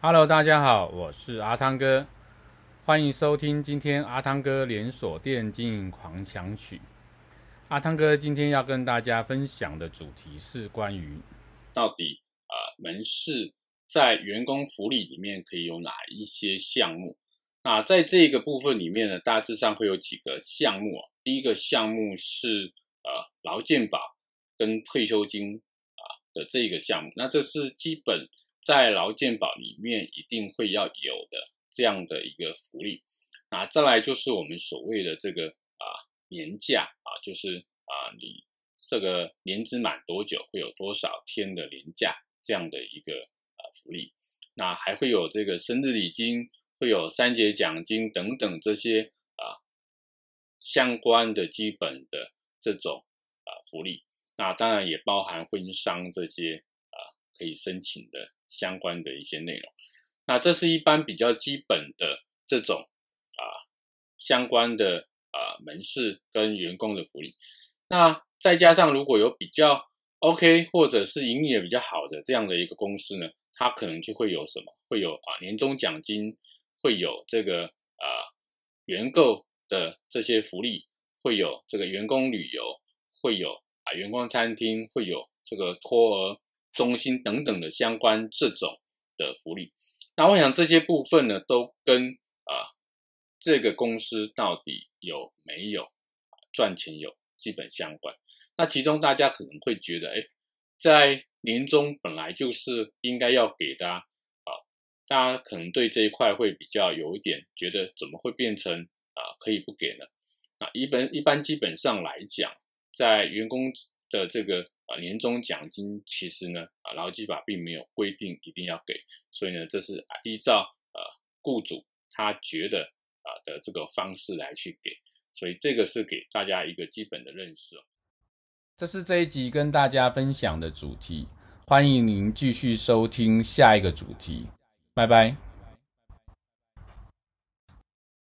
Hello，大家好，我是阿汤哥，欢迎收听今天阿汤哥连锁店经营狂想曲。阿汤哥今天要跟大家分享的主题是关于到底呃门市在员工福利里面可以有哪一些项目？那在这个部分里面呢，大致上会有几个项目。第一个项目是呃劳健保跟退休金啊的这个项目，那这是基本。在劳健保里面一定会要有的这样的一个福利，那再来就是我们所谓的这个啊年假啊，就是啊你这个年资满多久会有多少天的年假这样的一个啊福利，那还会有这个生日礼金，会有三节奖金等等这些啊相关的基本的这种啊福利，那当然也包含婚丧这些可以申请的。相关的一些内容，那这是一般比较基本的这种啊相关的啊门市跟员工的福利，那再加上如果有比较 OK 或者是营业比较好的这样的一个公司呢，它可能就会有什么？会有啊年终奖金，会有这个啊员购的这些福利，会有这个员工旅游，会有啊员工餐厅，会有这个托儿。中心等等的相关这种的福利，那我想这些部分呢，都跟啊、这个公司到底有没有赚钱有基本相关。那其中大家可能会觉得，哎，在年终本来就是应该要给的啊，啊，大家可能对这一块会比较有一点觉得，怎么会变成啊可以不给呢？那一般一般基本上来讲，在员工的这个。啊，年终奖金其实呢，啊，劳基法并没有规定一定要给，所以呢，这是依照呃雇主他觉得啊的这个方式来去给，所以这个是给大家一个基本的认识哦。这是这一集跟大家分享的主题，欢迎您继续收听下一个主题，拜拜。